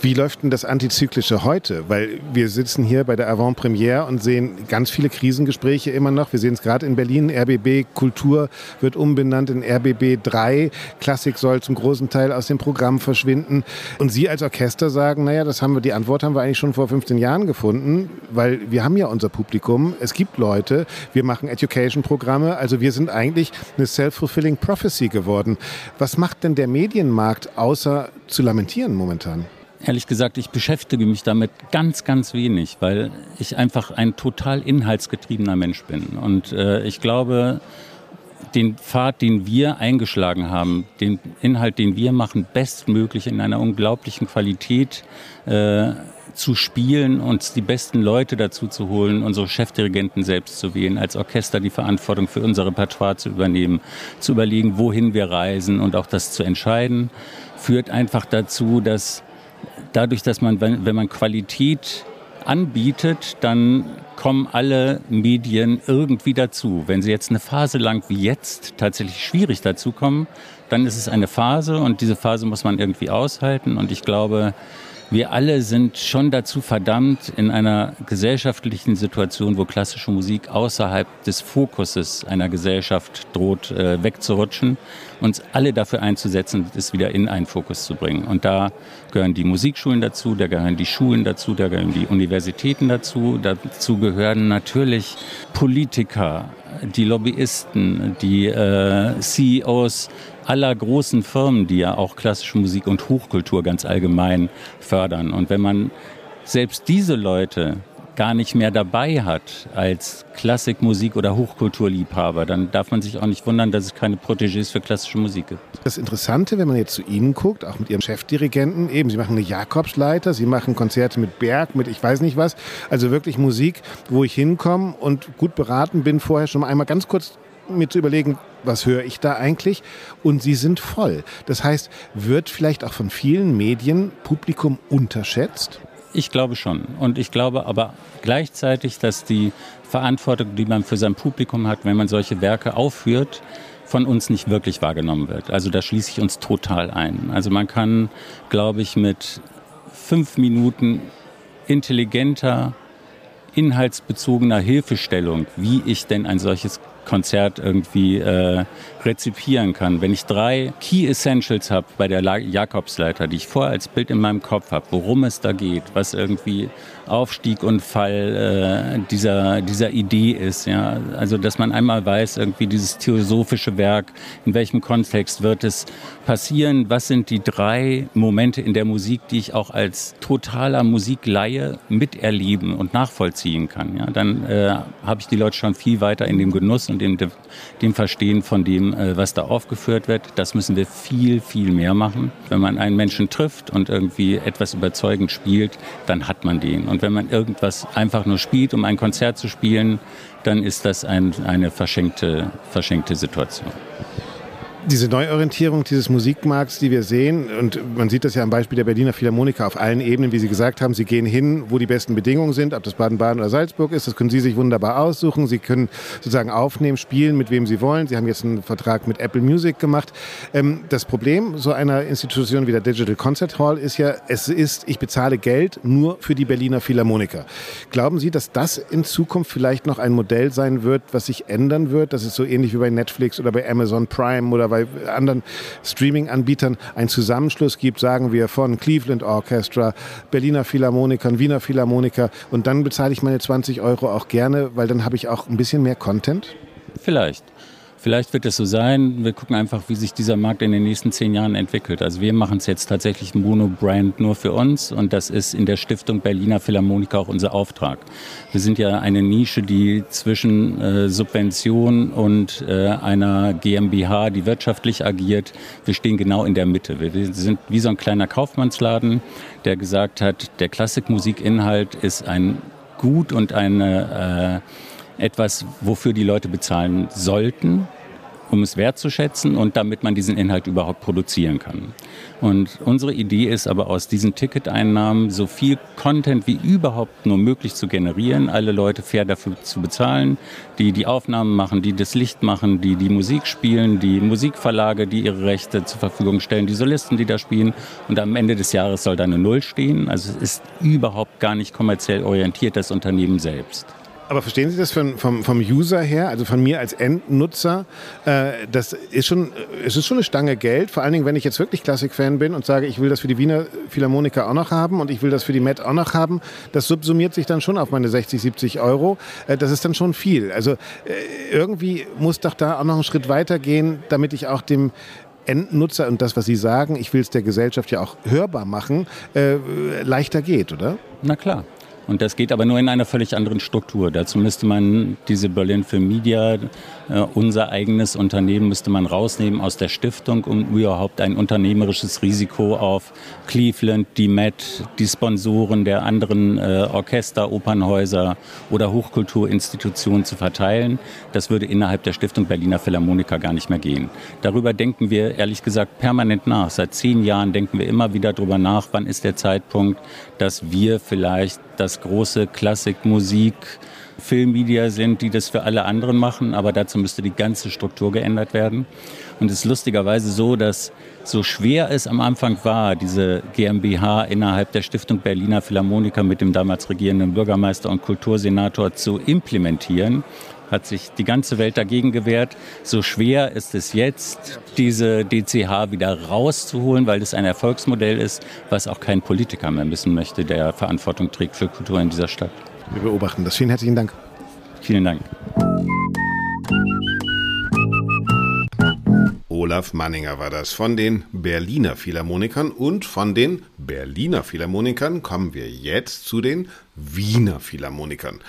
Wie läuft denn das Antizyklische heute? Weil wir sitzen hier bei der Avant-Premiere und sehen ganz viele Krisengespräche immer noch. Wir sehen es gerade in Berlin. RBB Kultur wird umbenannt in RBB 3. Klassik soll zum großen Teil aus dem Programm verschwinden. Und Sie als Orchester sagen, naja, das haben wir, die Antwort haben wir eigentlich schon vor 15 Jahren gefunden, weil wir haben ja unser Publikum. Es gibt Leute. Wir machen Education-Programme. Also wir sind eigentlich eine self-fulfilling prophecy geworden. Was macht denn der Medienmarkt außer zu lamentieren momentan? Ehrlich gesagt, ich beschäftige mich damit ganz, ganz wenig, weil ich einfach ein total inhaltsgetriebener Mensch bin. Und äh, ich glaube, den Pfad, den wir eingeschlagen haben, den Inhalt, den wir machen, bestmöglich in einer unglaublichen Qualität äh, zu spielen, uns die besten Leute dazu zu holen, unsere Chefdirigenten selbst zu wählen, als Orchester die Verantwortung für unser Repertoire zu übernehmen, zu überlegen, wohin wir reisen und auch das zu entscheiden, führt einfach dazu, dass dadurch, dass man, wenn, wenn man Qualität anbietet, dann kommen alle Medien irgendwie dazu. Wenn sie jetzt eine Phase lang wie jetzt tatsächlich schwierig dazukommen, dann ist es eine Phase und diese Phase muss man irgendwie aushalten. Und ich glaube, wir alle sind schon dazu verdammt, in einer gesellschaftlichen Situation, wo klassische Musik außerhalb des Fokuses einer Gesellschaft droht äh, wegzurutschen, uns alle dafür einzusetzen, es wieder in einen Fokus zu bringen. Und da gehören die Musikschulen dazu, da gehören die Schulen dazu, da gehören die Universitäten dazu, dazu gehören natürlich Politiker, die Lobbyisten, die äh, CEOs aller großen Firmen, die ja auch klassische Musik und Hochkultur ganz allgemein fördern. Und wenn man selbst diese Leute gar nicht mehr dabei hat als Klassikmusik- oder Hochkulturliebhaber, dann darf man sich auch nicht wundern, dass es keine Protégés für klassische Musik gibt. Das Interessante, wenn man jetzt zu Ihnen guckt, auch mit Ihrem Chefdirigenten, eben, Sie machen eine Jakobsleiter, Sie machen Konzerte mit Berg, mit ich weiß nicht was, also wirklich Musik, wo ich hinkomme und gut beraten bin, vorher schon einmal ganz kurz mir zu überlegen, was höre ich da eigentlich? Und sie sind voll. Das heißt, wird vielleicht auch von vielen Medien Publikum unterschätzt? Ich glaube schon. Und ich glaube aber gleichzeitig, dass die Verantwortung, die man für sein Publikum hat, wenn man solche Werke aufführt, von uns nicht wirklich wahrgenommen wird. Also da schließe ich uns total ein. Also man kann, glaube ich, mit fünf Minuten intelligenter, inhaltsbezogener Hilfestellung, wie ich denn ein solches Konzert irgendwie äh, rezipieren kann. Wenn ich drei Key Essentials habe bei der Jakobsleiter, die ich vorher als Bild in meinem Kopf habe, worum es da geht, was irgendwie Aufstieg und Fall äh, dieser, dieser Idee ist. Ja? Also, dass man einmal weiß, irgendwie dieses theosophische Werk, in welchem Kontext wird es passieren, was sind die drei Momente in der Musik, die ich auch als totaler Musikleihe miterleben und nachvollziehen kann. Ja? Dann äh, habe ich die Leute schon viel weiter in dem Genuss und dem, dem Verstehen von dem, äh, was da aufgeführt wird. Das müssen wir viel, viel mehr machen. Wenn man einen Menschen trifft und irgendwie etwas überzeugend spielt, dann hat man den. Und wenn man irgendwas einfach nur spielt, um ein Konzert zu spielen, dann ist das ein, eine verschenkte, verschenkte Situation diese Neuorientierung dieses Musikmarkts, die wir sehen, und man sieht das ja am Beispiel der Berliner Philharmoniker auf allen Ebenen, wie Sie gesagt haben, Sie gehen hin, wo die besten Bedingungen sind, ob das Baden-Baden oder Salzburg ist, das können Sie sich wunderbar aussuchen. Sie können sozusagen aufnehmen, spielen, mit wem Sie wollen. Sie haben jetzt einen Vertrag mit Apple Music gemacht. Ähm, das Problem so einer Institution wie der Digital Concert Hall ist ja, es ist, ich bezahle Geld nur für die Berliner Philharmoniker. Glauben Sie, dass das in Zukunft vielleicht noch ein Modell sein wird, was sich ändern wird? Das ist so ähnlich wie bei Netflix oder bei Amazon Prime oder bei bei anderen Streaming-Anbietern einen Zusammenschluss gibt, sagen wir von Cleveland Orchestra, Berliner Philharmonikern, Wiener Philharmoniker und dann bezahle ich meine 20 Euro auch gerne, weil dann habe ich auch ein bisschen mehr Content? Vielleicht. Vielleicht wird es so sein. Wir gucken einfach, wie sich dieser Markt in den nächsten zehn Jahren entwickelt. Also wir machen es jetzt tatsächlich Mono-Brand nur für uns und das ist in der Stiftung Berliner Philharmoniker auch unser Auftrag. Wir sind ja eine Nische, die zwischen äh, Subvention und äh, einer GmbH, die wirtschaftlich agiert, wir stehen genau in der Mitte. Wir sind wie so ein kleiner Kaufmannsladen, der gesagt hat, der Klassikmusikinhalt ist ein Gut und eine äh, etwas, wofür die Leute bezahlen sollten. um es wertzuschätzen und damit man diesen Inhalt überhaupt produzieren kann. Und unsere Idee ist aber aus diesen Ticketeinnahmen so viel Content wie überhaupt nur möglich zu generieren, alle Leute fair dafür zu bezahlen, die die Aufnahmen machen, die das Licht machen, die die Musik spielen, die Musikverlage, die ihre Rechte zur Verfügung stellen, die Solisten, die da spielen. Und am Ende des Jahres soll da eine Null stehen. Also es ist überhaupt gar nicht kommerziell orientiert, das Unternehmen selbst. Aber verstehen Sie das von, vom, vom User her, also von mir als Endnutzer? Äh, das ist schon, es ist schon eine Stange Geld. Vor allen Dingen, wenn ich jetzt wirklich Klassik-Fan bin und sage, ich will das für die Wiener Philharmoniker auch noch haben und ich will das für die Met auch noch haben, das subsumiert sich dann schon auf meine 60, 70 Euro. Äh, das ist dann schon viel. Also äh, irgendwie muss doch da auch noch einen Schritt weiter gehen, damit ich auch dem Endnutzer und das, was Sie sagen, ich will es der Gesellschaft ja auch hörbar machen, äh, leichter geht, oder? Na klar. Und das geht aber nur in einer völlig anderen Struktur. Dazu müsste man diese Berlin Film Media, unser eigenes Unternehmen, müsste man rausnehmen aus der Stiftung, um überhaupt ein unternehmerisches Risiko auf Cleveland, die Met, die Sponsoren der anderen äh, Orchester, Opernhäuser oder Hochkulturinstitutionen zu verteilen. Das würde innerhalb der Stiftung Berliner Philharmoniker gar nicht mehr gehen. Darüber denken wir ehrlich gesagt permanent nach. Seit zehn Jahren denken wir immer wieder darüber nach, wann ist der Zeitpunkt, dass wir vielleicht das große Klassikmusik Filmmedia sind, die das für alle anderen machen, aber dazu müsste die ganze Struktur geändert werden. Und es ist lustigerweise so, dass so schwer es am Anfang war, diese GmbH innerhalb der Stiftung Berliner Philharmoniker mit dem damals regierenden Bürgermeister und Kultursenator zu implementieren, hat sich die ganze Welt dagegen gewehrt. So schwer ist es jetzt, diese DCH wieder rauszuholen, weil es ein Erfolgsmodell ist, was auch kein Politiker mehr missen möchte, der Verantwortung trägt für Kultur in dieser Stadt. Wir beobachten das. Vielen herzlichen Dank. Vielen Dank. Olaf Manninger war das von den Berliner Philharmonikern und von den Berliner Philharmonikern kommen wir jetzt zu den Wiener Philharmonikern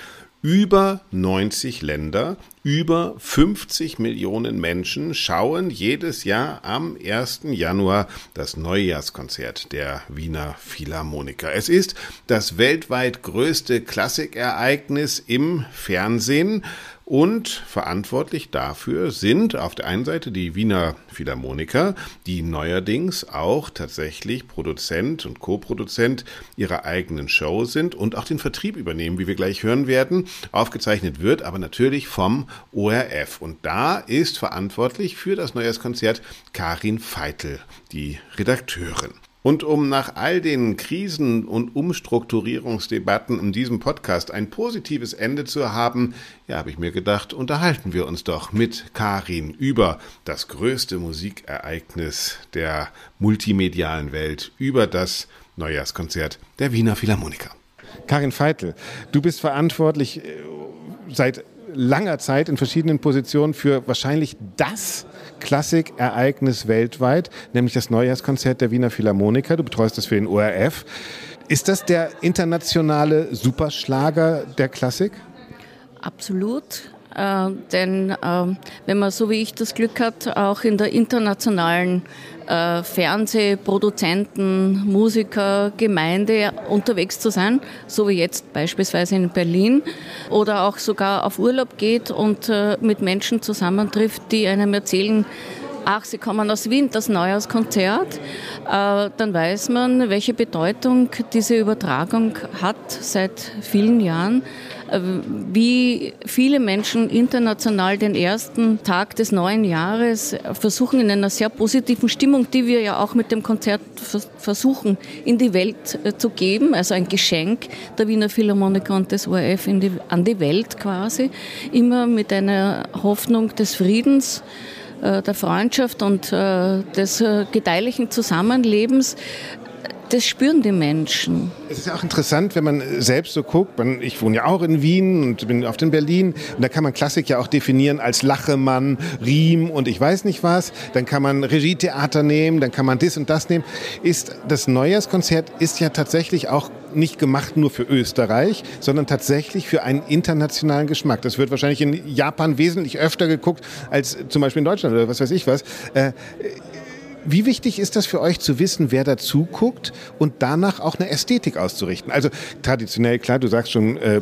über 90 Länder, über 50 Millionen Menschen schauen jedes Jahr am 1. Januar das Neujahrskonzert der Wiener Philharmoniker. Es ist das weltweit größte Klassikereignis im Fernsehen und verantwortlich dafür sind auf der einen Seite die Wiener Philharmoniker, die neuerdings auch tatsächlich Produzent und Co-Produzent ihrer eigenen Show sind und auch den Vertrieb übernehmen, wie wir gleich hören werden. Aufgezeichnet wird aber natürlich vom ORF. Und da ist verantwortlich für das Neujahrskonzert Karin Feitel, die Redakteurin. Und um nach all den Krisen und Umstrukturierungsdebatten in diesem Podcast ein positives Ende zu haben, ja, habe ich mir gedacht, unterhalten wir uns doch mit Karin über das größte Musikereignis der multimedialen Welt, über das Neujahrskonzert der Wiener Philharmoniker. Karin Feitel, du bist verantwortlich äh, seit langer Zeit in verschiedenen Positionen für wahrscheinlich das Klassikereignis weltweit, nämlich das Neujahrskonzert der Wiener Philharmoniker. Du betreust das für den ORF. Ist das der internationale Superschlager der Klassik? Absolut. Äh, denn äh, wenn man so wie ich das Glück hat, auch in der internationalen äh, Fernsehproduzenten, Musiker, Gemeinde unterwegs zu sein, so wie jetzt beispielsweise in Berlin, oder auch sogar auf Urlaub geht und äh, mit Menschen zusammentrifft, die einem erzählen, ach, Sie kommen aus Wien, das Neujahrskonzert, äh, dann weiß man, welche Bedeutung diese Übertragung hat seit vielen Jahren. Äh, wie viele Menschen international den ersten Tag des neuen Jahres versuchen, in einer sehr positiven Stimmung, die wir ja auch mit dem Konzert versuchen, in die Welt äh, zu geben, also ein Geschenk der Wiener Philharmoniker und des ORF die, an die Welt quasi, immer mit einer Hoffnung des Friedens der Freundschaft und des gedeihlichen Zusammenlebens das spüren die Menschen. Es ist ja auch interessant, wenn man selbst so guckt. Ich wohne ja auch in Wien und bin oft in Berlin. Und da kann man Klassik ja auch definieren als Lachemann, Riem und ich weiß nicht was. Dann kann man Regietheater nehmen, dann kann man das und das nehmen. Ist das Neujahrskonzert ist ja tatsächlich auch nicht gemacht nur für Österreich, sondern tatsächlich für einen internationalen Geschmack. Das wird wahrscheinlich in Japan wesentlich öfter geguckt als zum Beispiel in Deutschland oder was weiß ich was. Äh, Wie wichtig ist das für euch zu wissen, wer dazu guckt und danach auch eine Ästhetik auszurichten? Also traditionell, klar, du sagst schon äh,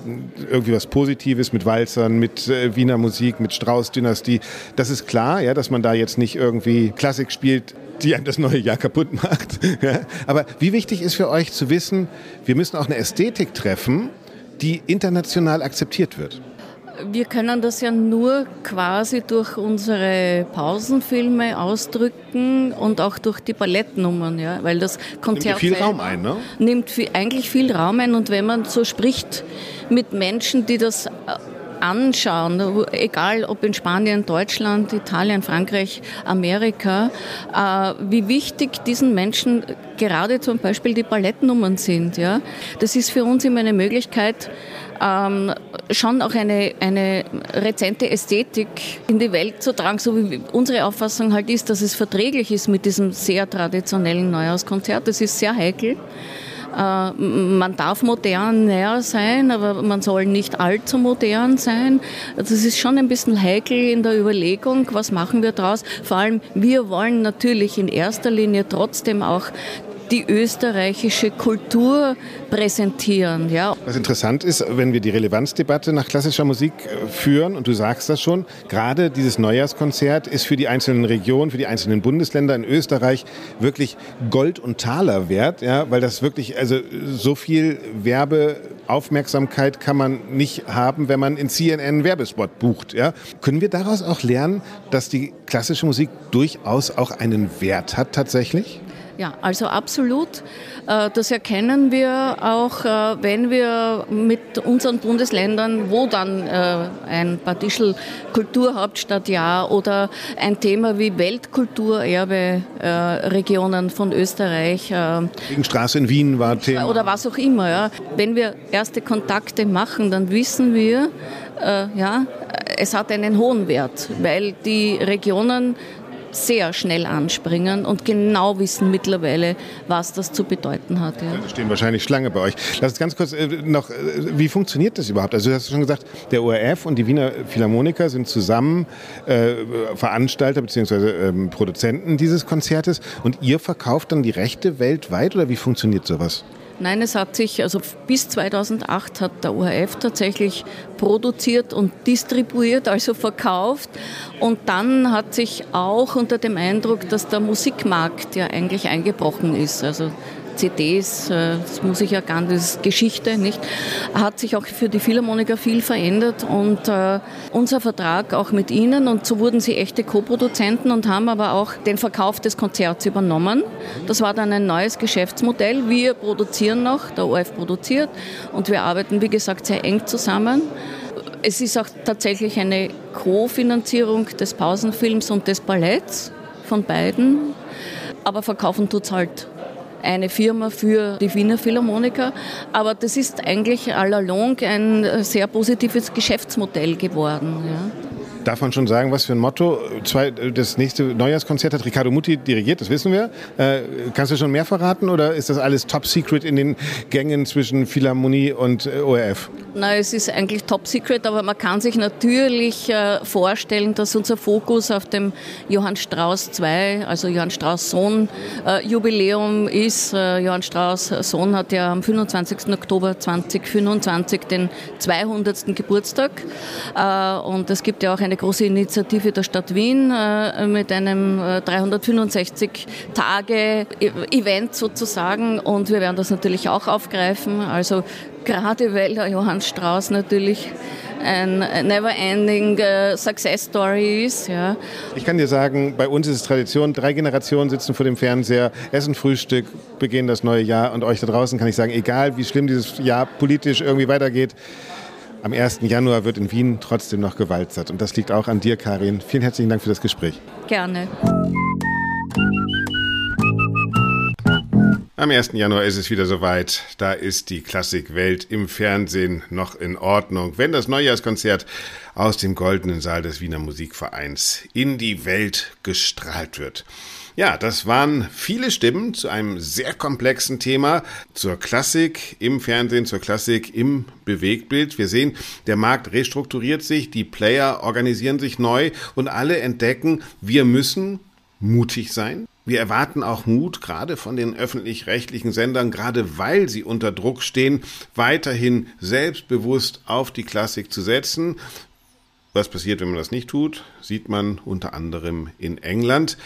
irgendwie was Positives mit Walzern, mit äh, Wiener Musik, mit Strauß-Dynastie. Das ist klar, ja, dass man da jetzt nicht irgendwie Klassik spielt, die einem das neue Jahr kaputt macht. *laughs* Ja? Aber wie wichtig ist für euch zu wissen, wir müssen auch eine Ästhetik treffen, die international akzeptiert wird? Wir können das ja nur quasi durch unsere Pausenfilme ausdrücken und auch durch die Ballettnummern, ja, weil das Konzert nimmt viel Raum ein, ne? Nimmt viel, eigentlich viel Raum ein und wenn man so spricht mit Menschen, die das äh, anschauen, egal ob in Spanien, Deutschland, Italien, Frankreich, Amerika, äh, wie wichtig diesen Menschen gerade zum Beispiel die Ballettnummern sind. Ja? Das ist für uns immer eine Möglichkeit, ähm, schon auch eine, eine rezente Ästhetik in die Welt zu tragen, so wie unsere Auffassung halt ist, dass es verträglich ist mit diesem sehr traditionellen Neujahrskonzert. Das ist sehr heikel. Äh, man darf moderner sein, aber man soll nicht allzu modern sein. Das ist schon ein bisschen heikel in der Überlegung, was machen wir daraus. Vor allem, wir wollen natürlich in erster Linie trotzdem auch die österreichische Kultur präsentieren. Ja. Was interessant ist, wenn wir die Relevanzdebatte nach klassischer Musik äh, führen, und du sagst das schon, gerade dieses Neujahrskonzert ist für die einzelnen Regionen, für die einzelnen Bundesländer in Österreich wirklich Gold und Taler wert, ja, weil das wirklich, also so viel Werbeaufmerksamkeit kann man nicht haben, wenn man in CNN einen Werbespot bucht. Ja. Können wir daraus auch lernen, dass die klassische Musik durchaus auch einen Wert hat tatsächlich? Ja, also absolut. Äh, das erkennen wir auch, äh, wenn wir mit unseren Bundesländern, wo dann äh, ein Partischel Kulturhauptstadtjahr oder ein Thema wie Weltkulturerbe Regionen von Österreich. Straße in Wien war Thema. Oder was auch immer. Ja. Wenn wir erste Kontakte machen, dann wissen wir, ja, es hat einen hohen Wert, weil die Regionen sehr schnell anspringen und genau wissen mittlerweile, was das zu bedeuten hat. Ja. Da stehen wahrscheinlich Schlange bei euch. Lass uns ganz kurz äh, noch, äh, wie funktioniert das überhaupt? Also du hast schon gesagt, der ORF und die Wiener Philharmoniker sind zusammen äh, Veranstalter bzw. Ähm, Produzenten dieses Konzertes und ihr verkauft dann die Rechte weltweit oder wie funktioniert sowas? Nein, es hat sich, also bis 2008 hat der ORF tatsächlich produziert und distribuiert, also verkauft. Und dann hat sich auch unter dem Eindruck, dass der Musikmarkt ja eigentlich eingebrochen ist. Also CDs, äh, das muss ich erkennen, das ist Geschichte, nicht? Hat sich auch für die Philharmoniker viel verändert und äh, unser Vertrag auch mit ihnen und so wurden sie echte Co-Produzenten und haben aber auch den Verkauf des Konzerts übernommen. Das war dann ein neues Geschäftsmodell. Wir produzieren noch, der ORF produziert und wir arbeiten, wie gesagt, sehr eng zusammen. Es ist auch tatsächlich eine Co-Finanzierung des Pausenfilms und des Balletts von beiden. Aber verkaufen tut es halt eine Firma für die Wiener Philharmoniker. Aber das ist eigentlich allalong ein sehr positives Geschäftsmodell geworden. Ja. Darf man schon sagen, was für ein Motto zwei, das nächste Neujahrskonzert hat Riccardo Muti dirigiert, das wissen wir. Äh, kannst du schon mehr verraten oder ist das alles top secret in den Gängen zwischen Philharmonie und äh, ORF? Nein, es ist eigentlich top secret, aber man kann sich natürlich äh, vorstellen, dass unser Fokus auf dem Johann Strauss II, also Johann Strauss Sohn äh, Jubiläum ist. Äh, Johann Strauss Sohn hat ja am 25. Oktober 2025 den 200. Geburtstag äh, und es gibt ja auch eine große Initiative der Stadt Wien äh, mit einem 365 äh, Event sozusagen und wir werden das natürlich auch aufgreifen. Also gerade weil der Johann Strauß natürlich ein never-ending uh, Success Story ist. Ja. Ich kann dir sagen, bei uns ist es Tradition, drei Generationen sitzen vor dem Fernseher, essen Frühstück, beginnen das neue Jahr und euch da draußen kann ich sagen, egal wie schlimm dieses Jahr politisch irgendwie weitergeht, am 1. Januar wird in Wien trotzdem noch gewalzert. Und das liegt auch an dir, Karin. Vielen herzlichen Dank für das Gespräch. Gerne. Am 1. Januar ist es wieder soweit. Da ist die Klassikwelt im Fernsehen noch in Ordnung. Wenn das Neujahrskonzert aus dem goldenen Saal des Wiener Musikvereins in die Welt gestrahlt wird. Ja, das waren viele Stimmen zu einem sehr komplexen Thema, zur Klassik im Fernsehen, zur Klassik im Bewegtbild. Wir sehen, der Markt restrukturiert sich, die Player organisieren sich neu und alle entdecken, wir müssen mutig sein. Wir erwarten auch Mut, gerade von den öffentlich-rechtlichen Sendern, gerade weil sie unter Druck stehen, weiterhin selbstbewusst auf die Klassik zu setzen. Was passiert, wenn man das nicht tut, sieht man unter anderem in England.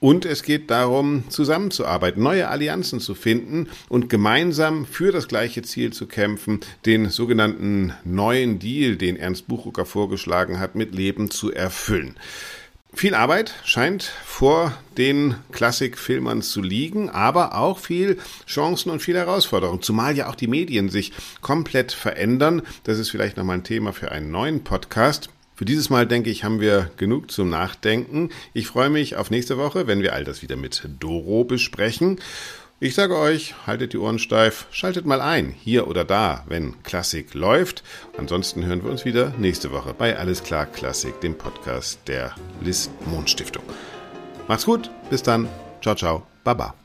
Und es geht darum, zusammenzuarbeiten, neue Allianzen zu finden und gemeinsam für das gleiche Ziel zu kämpfen, den sogenannten neuen Deal, den Ernst Buchrucker vorgeschlagen hat, mit Leben zu erfüllen. Viel Arbeit scheint vor den Klassikfilmern zu liegen, aber auch viel Chancen und viel Herausforderungen, zumal ja auch die Medien sich komplett verändern. Das ist vielleicht nochmal ein Thema für einen neuen Podcast. Für dieses Mal, denke ich, haben wir genug zum Nachdenken. Ich freue mich auf nächste Woche, wenn wir all das wieder mit Doro besprechen. Ich sage euch, haltet die Ohren steif, schaltet mal ein, hier oder da, wenn Klassik läuft. Ansonsten hören wir uns wieder nächste Woche bei Alles klar Klassik, dem Podcast der Liz Mond Stiftung. Macht's gut, bis dann, ciao, ciao, baba.